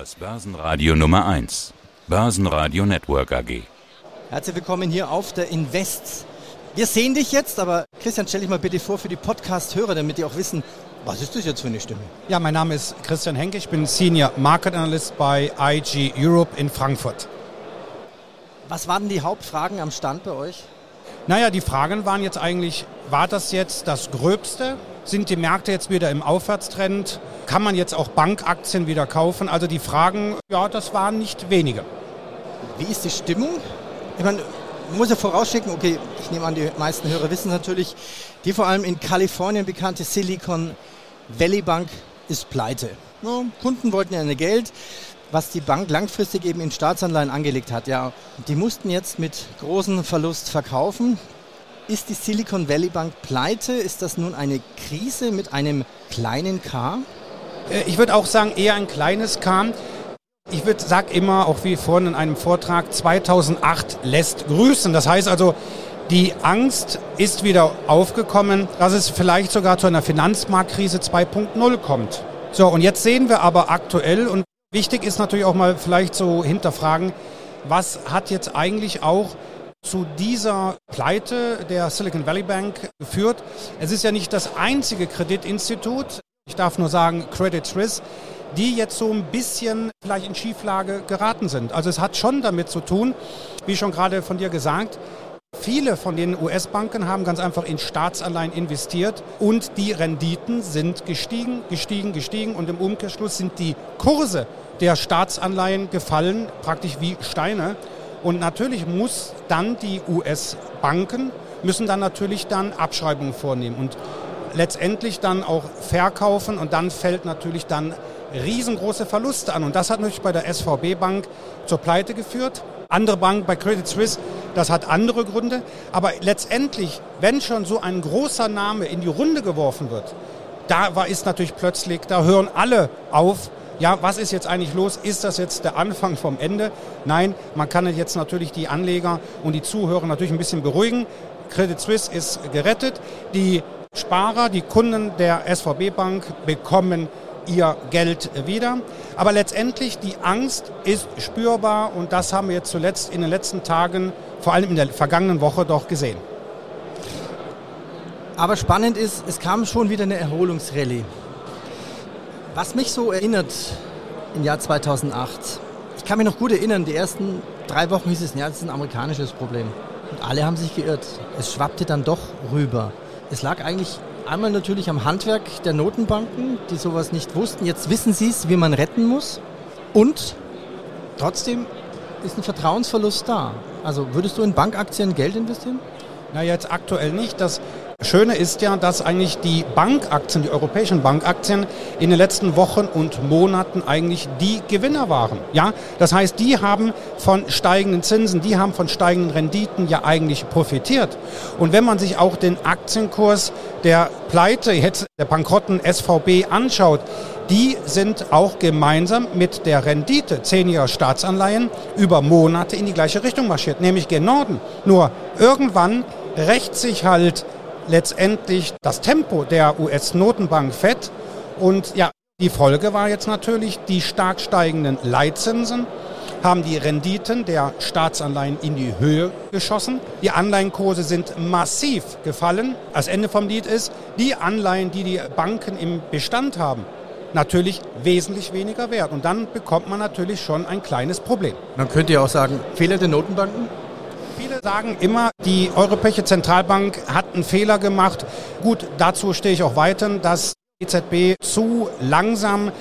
Das Börsenradio Nummer 1. Börsenradio Network AG. Herzlich willkommen hier auf der Invest. Wir sehen dich jetzt, aber Christian, stell dich mal bitte vor für die Podcast-Hörer, damit die auch wissen, was ist das jetzt für eine Stimme? Ja, mein Name ist Christian Henke, ich bin Senior Market Analyst bei IG Europe in Frankfurt. Was waren die Hauptfragen am Stand bei euch? Naja, die Fragen waren jetzt eigentlich, war das jetzt das Gröbste? Sind die Märkte jetzt wieder im Aufwärtstrend? Kann man jetzt auch Bankaktien wieder kaufen? Also die Fragen, ja, das waren nicht wenige. Wie ist die Stimmung? Ich meine, man muss ja vorausschicken, okay, ich nehme an, die meisten Hörer wissen natürlich, die vor allem in Kalifornien bekannte Silicon Valley Bank ist pleite. Ja, Kunden wollten ja eine Geld, was die Bank langfristig eben in Staatsanleihen angelegt hat. Ja, die mussten jetzt mit großem Verlust verkaufen. Ist die Silicon Valley Bank pleite? Ist das nun eine Krise mit einem kleinen K? Äh, Ich würde auch sagen, eher ein kleines K. Ich würde sag immer, auch wie vorhin in einem Vortrag, 2008 lässt grüßen. Das heißt also, die Angst ist wieder aufgekommen, dass es vielleicht sogar zu einer Finanzmarktkrise 2.0 kommt. So, und jetzt sehen wir aber aktuell, und wichtig ist natürlich auch mal vielleicht so hinterfragen, was hat jetzt eigentlich auch zu dieser Pleite der Silicon Valley Bank geführt? Es ist ja nicht das einzige Kreditinstitut, ich darf nur sagen Credit Suisse, die jetzt so ein bisschen vielleicht in Schieflage geraten sind. Also es hat schon damit zu tun, wie schon gerade von dir gesagt, Viele von den US-Banken haben ganz einfach in Staatsanleihen investiert und die Renditen sind gestiegen, gestiegen, gestiegen und im Umkehrschluss sind die Kurse der Staatsanleihen gefallen, praktisch wie Steine. Und natürlich muss dann die US-Banken müssen dann natürlich dann Abschreibungen vornehmen und letztendlich dann auch verkaufen und dann fällt natürlich dann riesengroße Verluste an. Und das hat natürlich bei der SVB Bank zur Pleite geführt. Andere Bank bei Credit Suisse, das hat andere Gründe. Aber letztendlich, wenn schon so ein großer Name in die Runde geworfen wird, da ist natürlich plötzlich, da hören alle auf. Ja, was ist jetzt eigentlich los? Ist das jetzt der Anfang vom Ende? Nein, man kann jetzt natürlich die Anleger und die Zuhörer natürlich ein bisschen beruhigen. Credit Suisse ist gerettet. Die Sparer, die Kunden der SVB Bank bekommen ihr Geld wieder. Aber letztendlich die Angst ist spürbar und das haben wir zuletzt in den letzten Tagen, vor allem in der vergangenen Woche, doch gesehen. Aber spannend ist, es kam schon wieder eine Erholungsrallye. Was mich so erinnert im Jahr 2008, ich kann mich noch gut erinnern, die ersten drei Wochen hieß es, ja, das ist ein amerikanisches Problem. Und alle haben sich geirrt. Es schwappte dann doch rüber. Es lag eigentlich einmal natürlich am Handwerk der Notenbanken, die sowas nicht wussten. Jetzt wissen sie es, wie man retten muss. Und trotzdem ist ein Vertrauensverlust da. Also würdest du in Bankaktien Geld investieren? Na, jetzt aktuell nicht. Das Schöne ist ja, dass eigentlich die Bankaktien, die europäischen Bankaktien in den letzten Wochen und Monaten eigentlich die Gewinner waren. Ja, das heißt, die haben von steigenden Zinsen, die haben von steigenden Renditen ja eigentlich profitiert. Und wenn man sich auch den Aktienkurs der Pleite, jetzt der bankrotten SVB anschaut, die sind auch gemeinsam mit der Rendite zehnjähriger Staatsanleihen über Monate in die gleiche Richtung marschiert, nämlich gen Norden. Nur irgendwann rächt sich halt letztendlich das Tempo der US-Notenbank FED. Und ja, die Folge war jetzt natürlich die stark steigenden Leitzinsen haben die Renditen der Staatsanleihen in die Höhe geschossen. Die Anleihenkurse sind massiv gefallen. Das Ende vom Lied ist, die Anleihen, die die Banken im Bestand haben, natürlich wesentlich weniger wert. Und dann bekommt man natürlich schon ein kleines Problem. Man könnte ja auch sagen, Fehler der Notenbanken? Sagen immer, die Europäische Zentralbank hat einen Fehler gemacht. Gut, dazu stehe ich auch weiter, dass die EZB zu langsam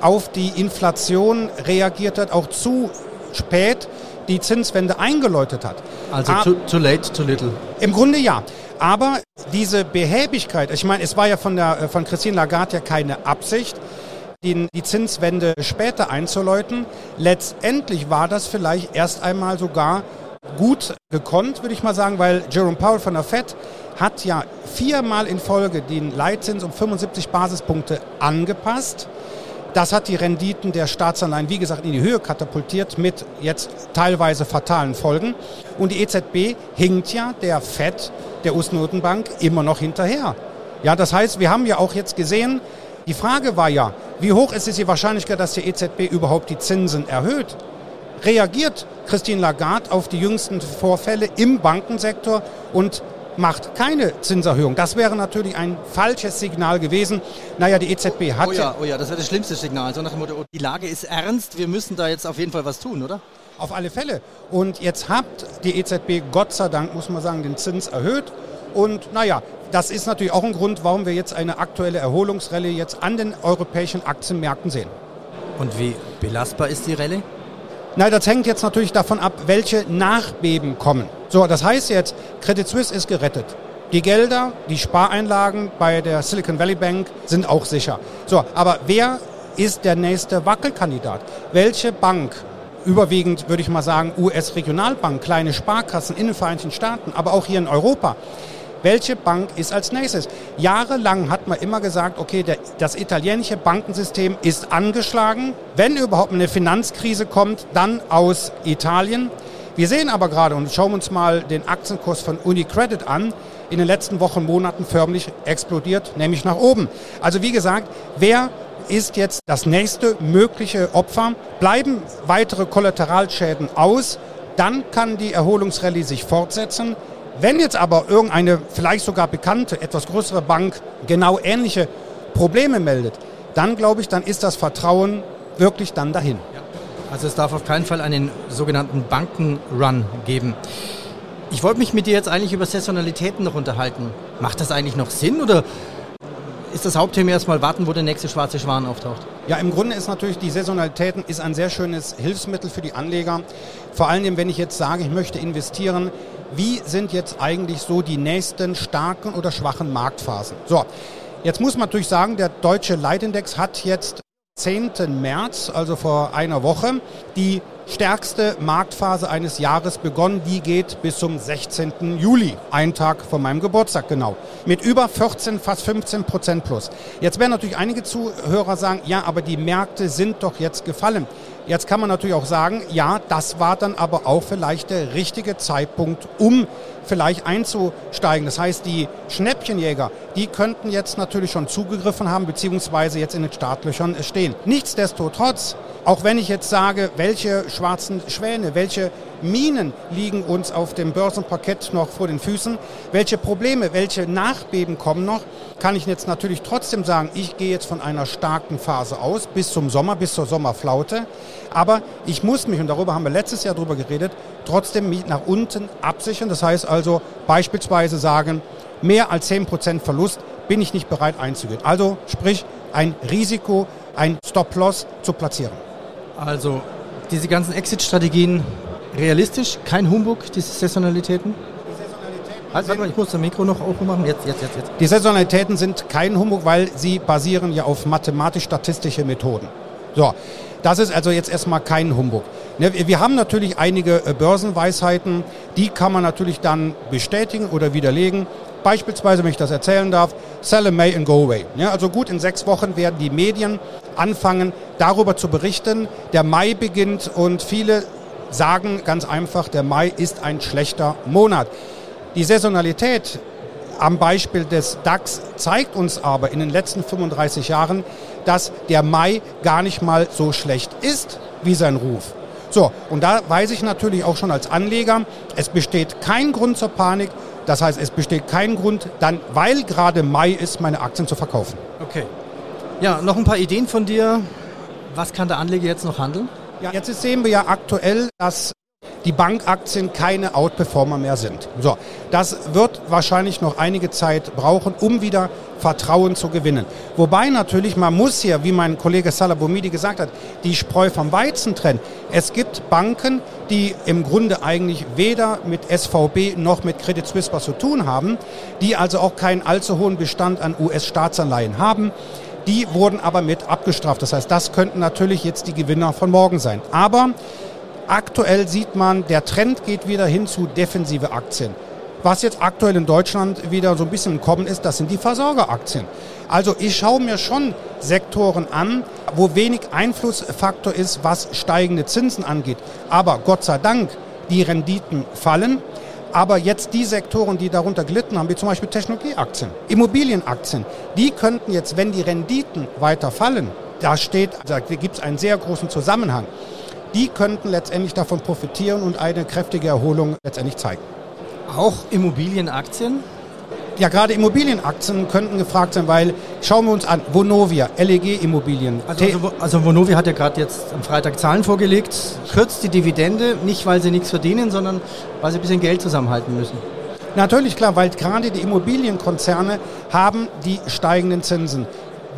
auf die Inflation reagiert hat, auch zu spät die Zinswende eingeläutet hat. Also too, too late, too little. Im Grunde ja. Aber diese Behäbigkeit, ich meine, es war ja von, der, von Christine Lagarde ja keine Absicht, die, die Zinswende später einzuläuten. Letztendlich war das vielleicht erst einmal sogar gut gekonnt, würde ich mal sagen, weil Jerome Powell von der Fed hat ja viermal in Folge den Leitzins um 75 Basispunkte angepasst. Das hat die Renditen der Staatsanleihen, wie gesagt, in die Höhe katapultiert mit jetzt teilweise fatalen Folgen. Und die EZB hinkt ja der FED, der US-Notenbank, immer noch hinterher. Ja, das heißt, wir haben ja auch jetzt gesehen, Die Frage war ja, wie hoch ist es die Wahrscheinlichkeit, dass die EZB überhaupt die Zinsen erhöht? Reagiert Christine Lagarde auf die jüngsten Vorfälle im Bankensektor und macht keine Zinserhöhung. Das wäre natürlich ein falsches Signal gewesen. Naja, die EZB hat. Oh ja, oh ja das wäre das schlimmste Signal. So nach dem Motto, die Lage ist ernst, wir müssen da jetzt auf jeden Fall was tun, oder? Auf alle Fälle. Und jetzt hat die EZB Gott sei Dank, muss man sagen, den Zins erhöht. Und naja, das ist natürlich auch ein Grund, warum wir jetzt eine aktuelle Erholungsrallye jetzt an den europäischen Aktienmärkten sehen. Und wie belastbar ist die Rallye? Na, das hängt jetzt natürlich davon ab, welche Nachbeben kommen. So, das heißt jetzt, Credit Suisse ist gerettet. Die Gelder, die Spareinlagen bei der Silicon Valley Bank sind auch sicher. So, aber wer ist der nächste Wackelkandidat? Welche Bank überwiegend, würde ich mal sagen, US-Regionalbank, kleine Sparkassen in den Vereinigten Staaten, aber auch hier in Europa. Welche Bank ist als nächstes? Jahrelang hat man immer gesagt, okay, der, das italienische Bankensystem ist angeschlagen. Wenn überhaupt eine Finanzkrise kommt, dann aus Italien. Wir sehen aber gerade und schauen uns mal den Aktienkurs von UniCredit an, in den letzten Wochen, Monaten förmlich explodiert, nämlich nach oben. Also wie gesagt, wer ist jetzt das nächste mögliche Opfer. Bleiben weitere Kollateralschäden aus, dann kann die Erholungsrallye sich fortsetzen. Wenn jetzt aber irgendeine vielleicht sogar bekannte, etwas größere Bank genau ähnliche Probleme meldet, dann glaube ich, dann ist das Vertrauen wirklich dann dahin. Also es darf auf keinen Fall einen sogenannten Bankenrun geben. Ich wollte mich mit dir jetzt eigentlich über Saisonalitäten noch unterhalten. Macht das eigentlich noch Sinn oder ist das Hauptthema erstmal warten, wo der nächste schwarze Schwan auftaucht? Ja, im Grunde ist natürlich die Saisonalitäten ist ein sehr schönes Hilfsmittel für die Anleger. Vor allem, wenn ich jetzt sage, ich möchte investieren, wie sind jetzt eigentlich so die nächsten starken oder schwachen Marktphasen? So, jetzt muss man natürlich sagen, der deutsche Leitindex hat jetzt 10. März, also vor einer Woche, die stärkste Marktphase eines Jahres begonnen. Die geht bis zum 16. Juli, ein Tag vor meinem Geburtstag genau, mit über 14, fast 15 Prozent plus. Jetzt werden natürlich einige Zuhörer sagen, ja, aber die Märkte sind doch jetzt gefallen. Jetzt kann man natürlich auch sagen, ja, das war dann aber auch vielleicht der richtige Zeitpunkt, um vielleicht einzusteigen. Das heißt, die Schnäppchenjäger, die könnten jetzt natürlich schon zugegriffen haben, beziehungsweise jetzt in den Startlöchern stehen. Nichtsdestotrotz, auch wenn ich jetzt sage, welche schwarzen Schwäne, welche Minen liegen uns auf dem Börsenparkett noch vor den Füßen, welche Probleme, welche Nachbeben kommen noch, kann ich jetzt natürlich trotzdem sagen, ich gehe jetzt von einer starken Phase aus bis zum Sommer, bis zur Sommerflaute. Aber ich muss mich, und darüber haben wir letztes Jahr drüber geredet, trotzdem nach unten absichern. Das heißt also beispielsweise sagen, mehr als 10% Verlust bin ich nicht bereit einzugehen. Also sprich, ein Risiko, ein Stop-Loss zu platzieren. Also diese ganzen Exit-Strategien realistisch, kein Humbug, diese Saisonalitäten? Also, warte mal, ich muss das Mikro noch aufmachen. Jetzt, jetzt, jetzt, jetzt. Die Saisonalitäten sind kein Humbug, weil sie basieren ja auf mathematisch-statistische Methoden. So, das ist also jetzt erstmal kein Humbug. Ne, wir haben natürlich einige äh, Börsenweisheiten, die kann man natürlich dann bestätigen oder widerlegen. Beispielsweise, wenn ich das erzählen darf, sell in May and go away. Ja, also gut, in sechs Wochen werden die Medien anfangen, darüber zu berichten. Der Mai beginnt und viele sagen ganz einfach, der Mai ist ein schlechter Monat. Die Saisonalität am Beispiel des DAX zeigt uns aber in den letzten 35 Jahren, dass der Mai gar nicht mal so schlecht ist wie sein Ruf. So, und da weiß ich natürlich auch schon als Anleger, es besteht kein Grund zur Panik. Das heißt, es besteht kein Grund, dann, weil gerade Mai ist, meine Aktien zu verkaufen. Okay. Ja, noch ein paar Ideen von dir. Was kann der Anleger jetzt noch handeln? Ja, jetzt sehen wir ja aktuell, dass die Bankaktien keine Outperformer mehr sind. So, das wird wahrscheinlich noch einige Zeit brauchen, um wieder Vertrauen zu gewinnen. Wobei natürlich, man muss hier, wie mein Kollege Salabomidi gesagt hat, die Spreu vom Weizen trennen. Es gibt Banken, die im Grunde eigentlich weder mit SVB noch mit Credit Suisse was zu tun haben, die also auch keinen allzu hohen Bestand an US-Staatsanleihen haben. Die wurden aber mit abgestraft. Das heißt, das könnten natürlich jetzt die Gewinner von morgen sein. Aber aktuell sieht man, der Trend geht wieder hin zu defensive Aktien. Was jetzt aktuell in Deutschland wieder so ein bisschen im Kommen ist, das sind die Versorgeraktien. Also ich schaue mir schon Sektoren an, wo wenig Einflussfaktor ist, was steigende Zinsen angeht. Aber Gott sei Dank, die Renditen fallen. Aber jetzt die Sektoren, die darunter gelitten haben, wie zum Beispiel Technologieaktien, Immobilienaktien, die könnten jetzt, wenn die Renditen weiter fallen, da steht, da gibt es einen sehr großen Zusammenhang, die könnten letztendlich davon profitieren und eine kräftige Erholung letztendlich zeigen. Auch Immobilienaktien? Ja, gerade Immobilienaktien könnten gefragt sein, weil schauen wir uns an, Vonovia, LEG Immobilien. Also, also, also Vonovia hat ja gerade jetzt am Freitag Zahlen vorgelegt, kürzt die Dividende, nicht weil sie nichts verdienen, sondern weil sie ein bisschen Geld zusammenhalten müssen. Natürlich klar, weil gerade die Immobilienkonzerne haben die steigenden Zinsen.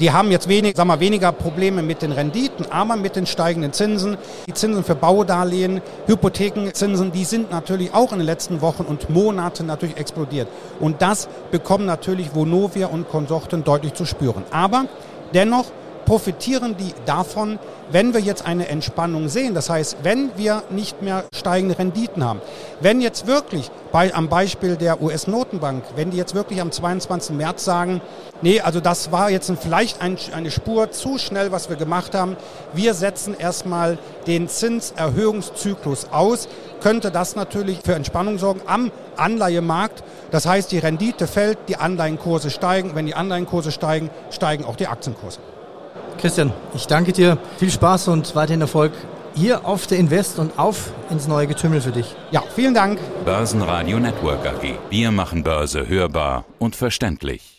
Die haben jetzt wenig, sagen wir, weniger Probleme mit den Renditen, aber mit den steigenden Zinsen. Die Zinsen für Baudarlehen, Hypothekenzinsen, die sind natürlich auch in den letzten Wochen und Monaten natürlich explodiert. Und das bekommen natürlich Vonovia und Konsorten deutlich zu spüren. Aber dennoch profitieren die davon, wenn wir jetzt eine Entspannung sehen. Das heißt, wenn wir nicht mehr steigende Renditen haben, wenn jetzt wirklich bei, am Beispiel der US-Notenbank, wenn die jetzt wirklich am 22. März sagen, nee, also das war jetzt vielleicht ein, eine Spur zu schnell, was wir gemacht haben, wir setzen erstmal den Zinserhöhungszyklus aus, könnte das natürlich für Entspannung sorgen am Anleihemarkt. Das heißt, die Rendite fällt, die Anleihenkurse steigen. Wenn die Anleihenkurse steigen, steigen auch die Aktienkurse. Christian, ich danke dir. Viel Spaß und weiterhin Erfolg hier auf der Invest und auf ins neue Getümmel für dich. Ja, vielen Dank. Börsenradio Network AG. Wir machen Börse hörbar und verständlich.